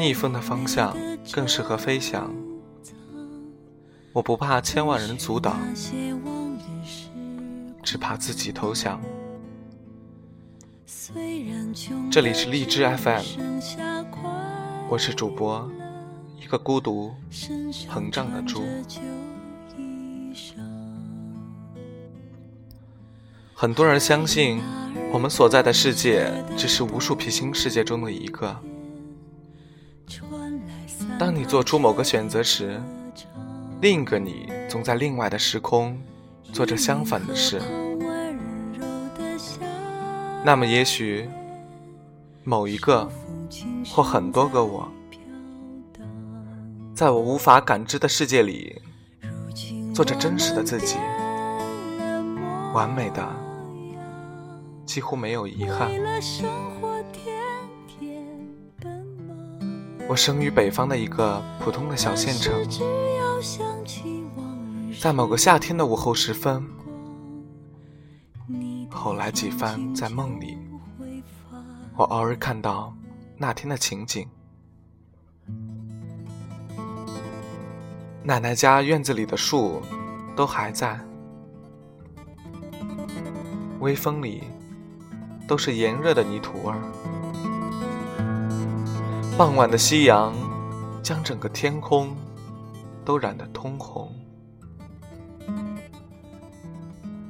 逆风的方向。更适合飞翔，我不怕千万人阻挡，只怕自己投降。这里是荔枝 FM，我是主播，一个孤独膨胀的猪。很多人相信，我们所在的世界只是无数平行世界中的一个。当你做出某个选择时，另一个你总在另外的时空做着相反的事。那么，也许某一个或很多个我，在我无法感知的世界里，做着真实的自己，完美的，几乎没有遗憾。我生于北方的一个普通的小县城，在某个夏天的午后时分，后来几番在梦里，我偶尔看到那天的情景。奶奶家院子里的树都还在，微风里都是炎热的泥土味儿。傍晚的夕阳，将整个天空都染得通红。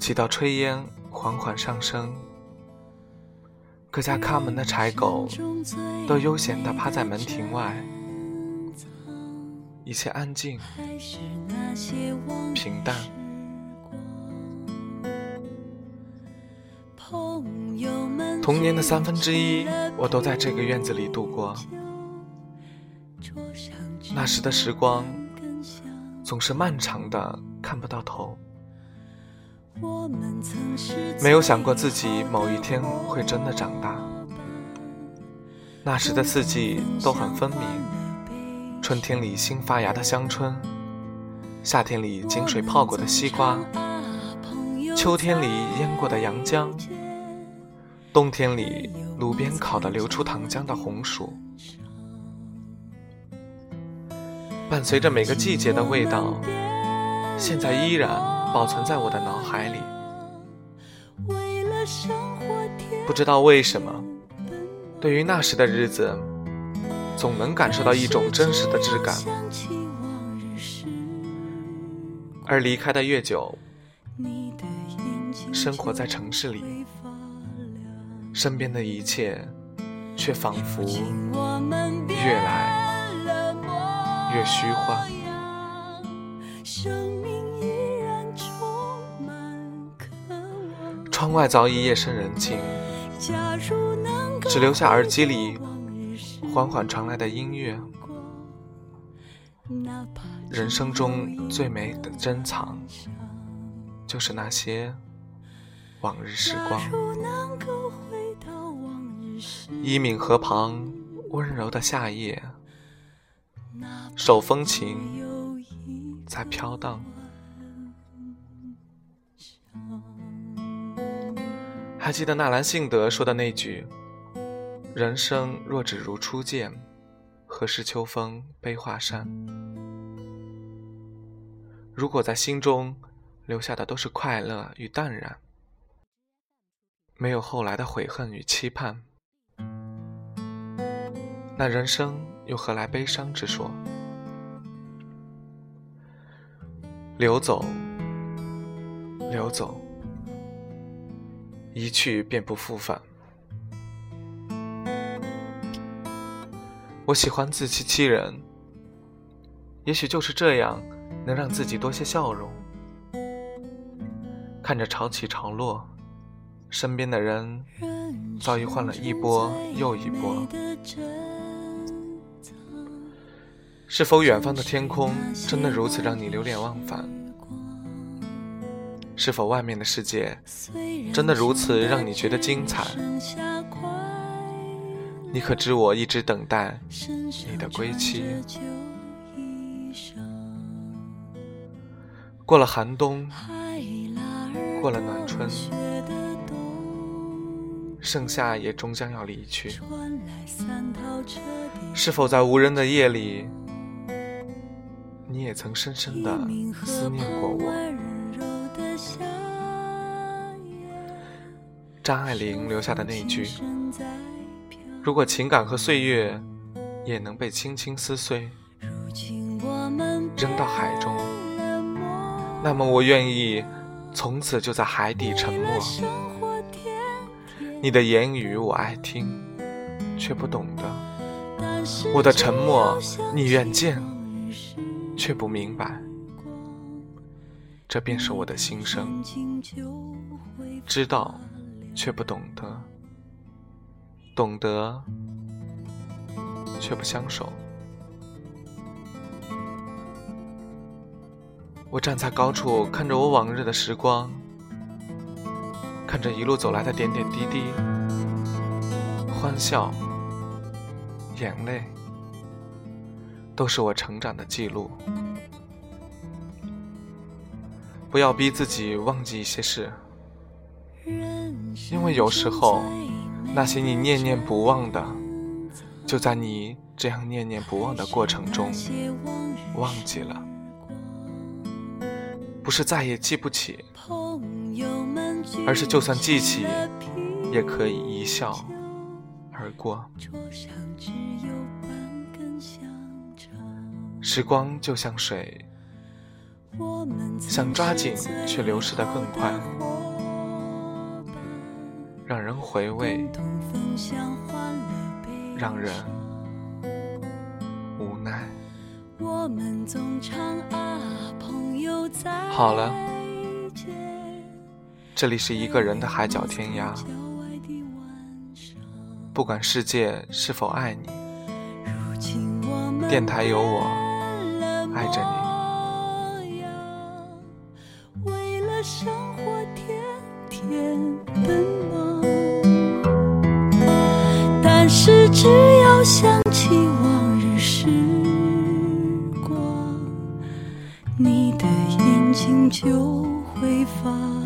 几道炊烟缓缓上升，各家看门的柴狗都悠闲地趴在门庭外，一切安静平淡。童年的三分之一，我都在这个院子里度过。那时的时光总是漫长的，看不到头。没有想过自己某一天会真的长大。那时的四季都很分明：春天里新发芽的香椿，夏天里井水泡过的西瓜，秋天里腌过的洋姜，冬天里炉边烤的流出糖浆的红薯。伴随着每个季节的味道，现在依然保存在我的脑海里。不知道为什么，对于那时的日子，总能感受到一种真实的质感。而离开的越久，生活在城市里，身边的一切却仿佛越来。越虚幻。窗外早已夜深人静，只留下耳机里缓缓传来的音乐。人生中最美的珍藏，就是那些往日时光。伊敏河旁温柔的夏夜。手风琴在飘荡，还记得纳兰性德说的那句：“人生若只如初见，何事秋风悲画扇？”如果在心中留下的都是快乐与淡然，没有后来的悔恨与期盼，那人生又何来悲伤之说？流走，流走，一去便不复返。我喜欢自欺欺人，也许就是这样，能让自己多些笑容。看着潮起潮落，身边的人早已换了一波又一波。是否远方的天空真的如此让你流连忘返？是否外面的世界真的如此让你觉得精彩？你可知我一直等待你的归期？过了寒冬，过了暖春，盛夏也终将要离去。是否在无人的夜里？你也曾深深的思念过我。张爱玲留下的那句：“如果情感和岁月也能被轻轻撕碎，扔到海中，那么我愿意从此就在海底沉默。你的言语我爱听，却不懂得；我的沉默你愿见。”却不明白，这便是我的心声。知道，却不懂得；懂得，却不相守。我站在高处，看着我往日的时光，看着一路走来的点点滴滴，欢笑，眼泪。都是我成长的记录。不要逼自己忘记一些事，因为有时候，那些你念念不忘的，就在你这样念念不忘的过程中忘记了。不是再也记不起，而是就算记起，也可以一笑而过。时光就像水，想抓紧却流逝得更快，让人回味，让人无奈。好了，这里是一个人的海角天涯，不管世界是否爱你，电台有我。爱着你，为了生活天天奔忙，但是只要想起往日时光，你的眼睛就会放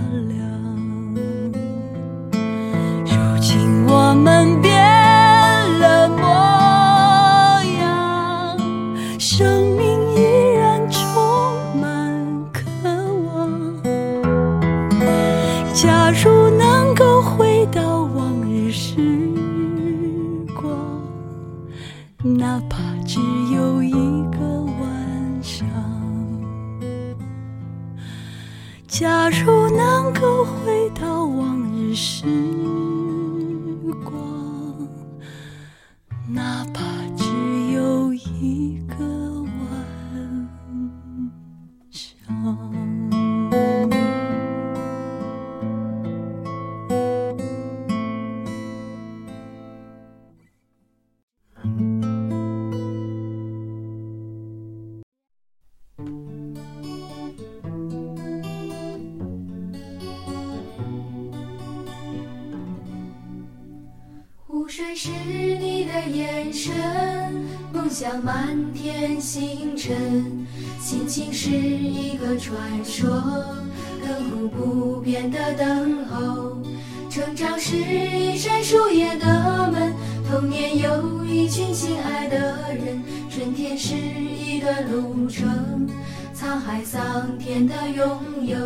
哪怕只有一个晚上假如能够回到往日时水是你的眼神，梦想满天星辰，心情是一个传说，亘古不变的等候。成长是一扇树叶的门，童年有一群心爱的人，春天是一段路程，沧海桑田的拥有，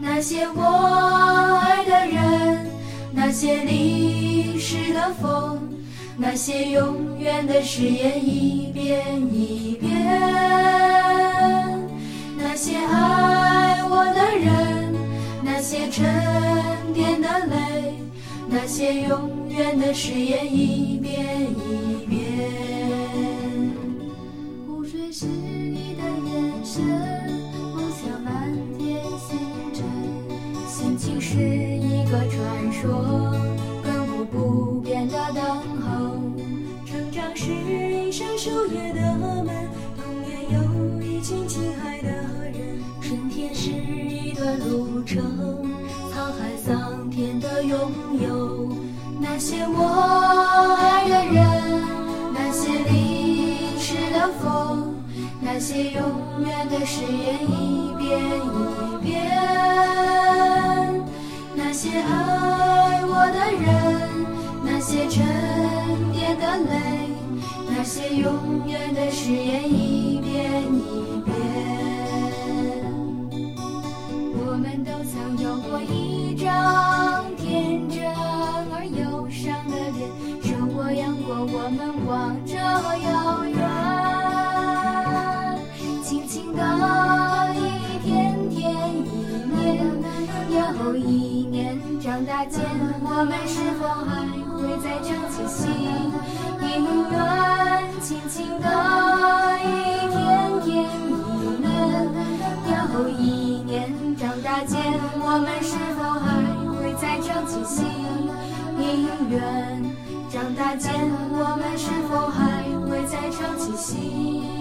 那些我爱的人。那些历史的风，那些永远的誓言一遍一遍。那些爱我的人，那些沉淀的泪，那些永远的誓言一遍一。成，沧海桑田的拥有。那些我爱的人，那些淋湿的风，那些永远的誓言一遍一遍。那些爱我的人，那些沉淀的泪，那些永远的誓言一遍一遍。曾有过一张天真而忧伤的脸，受过阳光，我们望着遥远，轻轻的一天天一年，又一年，长大间，我们是否还会再唱起心姻缘？轻轻的一天天，年后一年，长大间，我们是否还会再唱起心姻缘？长大间，我们是否还会再唱起心？